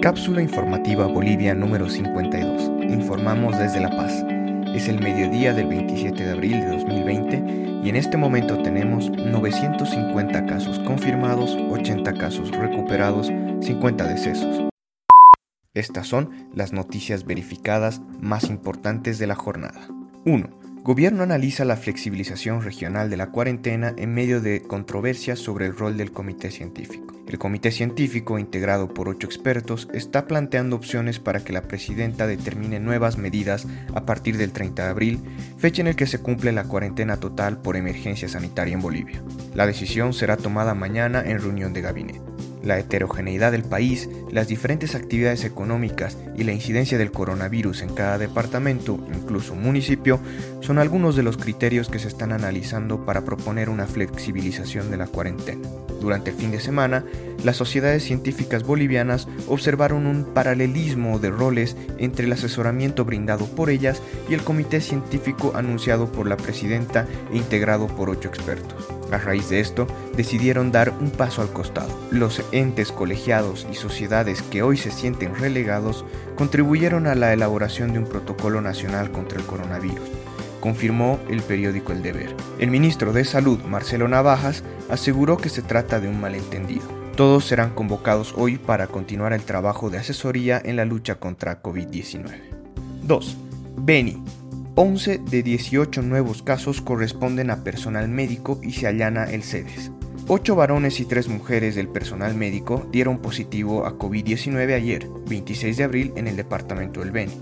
Cápsula informativa Bolivia número 52. Informamos desde La Paz. Es el mediodía del 27 de abril de 2020 y en este momento tenemos 950 casos confirmados, 80 casos recuperados, 50 decesos. Estas son las noticias verificadas más importantes de la jornada. 1. Gobierno analiza la flexibilización regional de la cuarentena en medio de controversias sobre el rol del comité científico. El comité científico, integrado por ocho expertos, está planteando opciones para que la presidenta determine nuevas medidas a partir del 30 de abril, fecha en el que se cumple la cuarentena total por emergencia sanitaria en Bolivia. La decisión será tomada mañana en reunión de gabinete. La heterogeneidad del país, las diferentes actividades económicas y la incidencia del coronavirus en cada departamento, incluso municipio, son algunos de los criterios que se están analizando para proponer una flexibilización de la cuarentena. Durante el fin de semana, las sociedades científicas bolivianas observaron un paralelismo de roles entre el asesoramiento brindado por ellas y el comité científico anunciado por la presidenta e integrado por ocho expertos. A raíz de esto, decidieron dar un paso al costado. Los entes colegiados y sociedades que hoy se sienten relegados contribuyeron a la elaboración de un protocolo nacional contra el coronavirus confirmó el periódico El Deber. El ministro de Salud, Marcelo Navajas, aseguró que se trata de un malentendido. Todos serán convocados hoy para continuar el trabajo de asesoría en la lucha contra COVID-19. 2. Beni, 11 de 18 nuevos casos corresponden a personal médico y se allana el CEDES. Ocho varones y tres mujeres del personal médico dieron positivo a COVID-19 ayer, 26 de abril, en el departamento del Beni.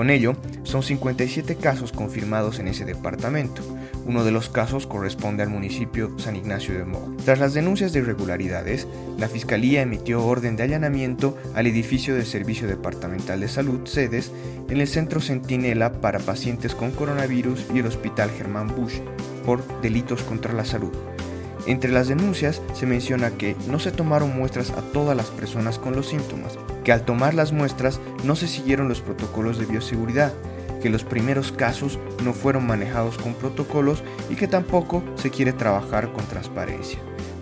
Con ello, son 57 casos confirmados en ese departamento. Uno de los casos corresponde al municipio San Ignacio de Mo. Tras las denuncias de irregularidades, la Fiscalía emitió orden de allanamiento al edificio del Servicio Departamental de Salud, sedes, en el Centro Centinela para pacientes con coronavirus y el Hospital Germán Bush, por delitos contra la salud. Entre las denuncias se menciona que no se tomaron muestras a todas las personas con los síntomas, que al tomar las muestras no se siguieron los protocolos de bioseguridad, que los primeros casos no fueron manejados con protocolos y que tampoco se quiere trabajar con transparencia.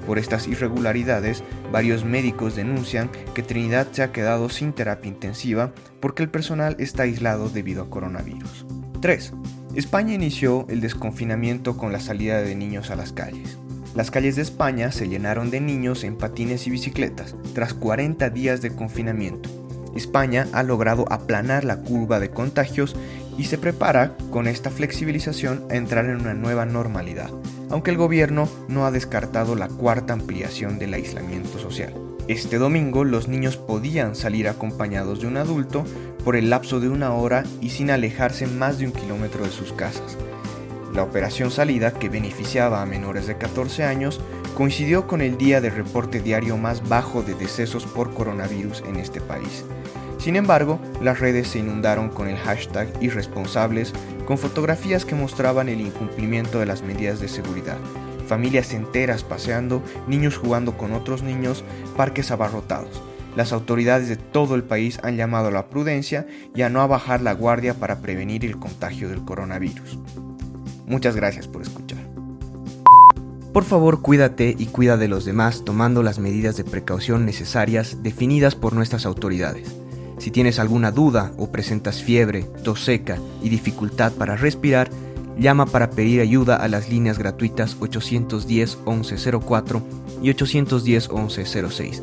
Por estas irregularidades, varios médicos denuncian que Trinidad se ha quedado sin terapia intensiva porque el personal está aislado debido a coronavirus. 3. España inició el desconfinamiento con la salida de niños a las calles. Las calles de España se llenaron de niños en patines y bicicletas tras 40 días de confinamiento. España ha logrado aplanar la curva de contagios y se prepara con esta flexibilización a entrar en una nueva normalidad, aunque el gobierno no ha descartado la cuarta ampliación del aislamiento social. Este domingo los niños podían salir acompañados de un adulto por el lapso de una hora y sin alejarse más de un kilómetro de sus casas. La operación salida, que beneficiaba a menores de 14 años, coincidió con el día de reporte diario más bajo de decesos por coronavirus en este país. Sin embargo, las redes se inundaron con el hashtag irresponsables, con fotografías que mostraban el incumplimiento de las medidas de seguridad, familias enteras paseando, niños jugando con otros niños, parques abarrotados. Las autoridades de todo el país han llamado a la prudencia y a no bajar la guardia para prevenir el contagio del coronavirus. Muchas gracias por escuchar. Por favor, cuídate y cuida de los demás tomando las medidas de precaución necesarias definidas por nuestras autoridades. Si tienes alguna duda o presentas fiebre, tos seca y dificultad para respirar, llama para pedir ayuda a las líneas gratuitas 810 1104 y 810 1106.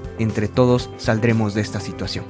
entre todos saldremos de esta situación.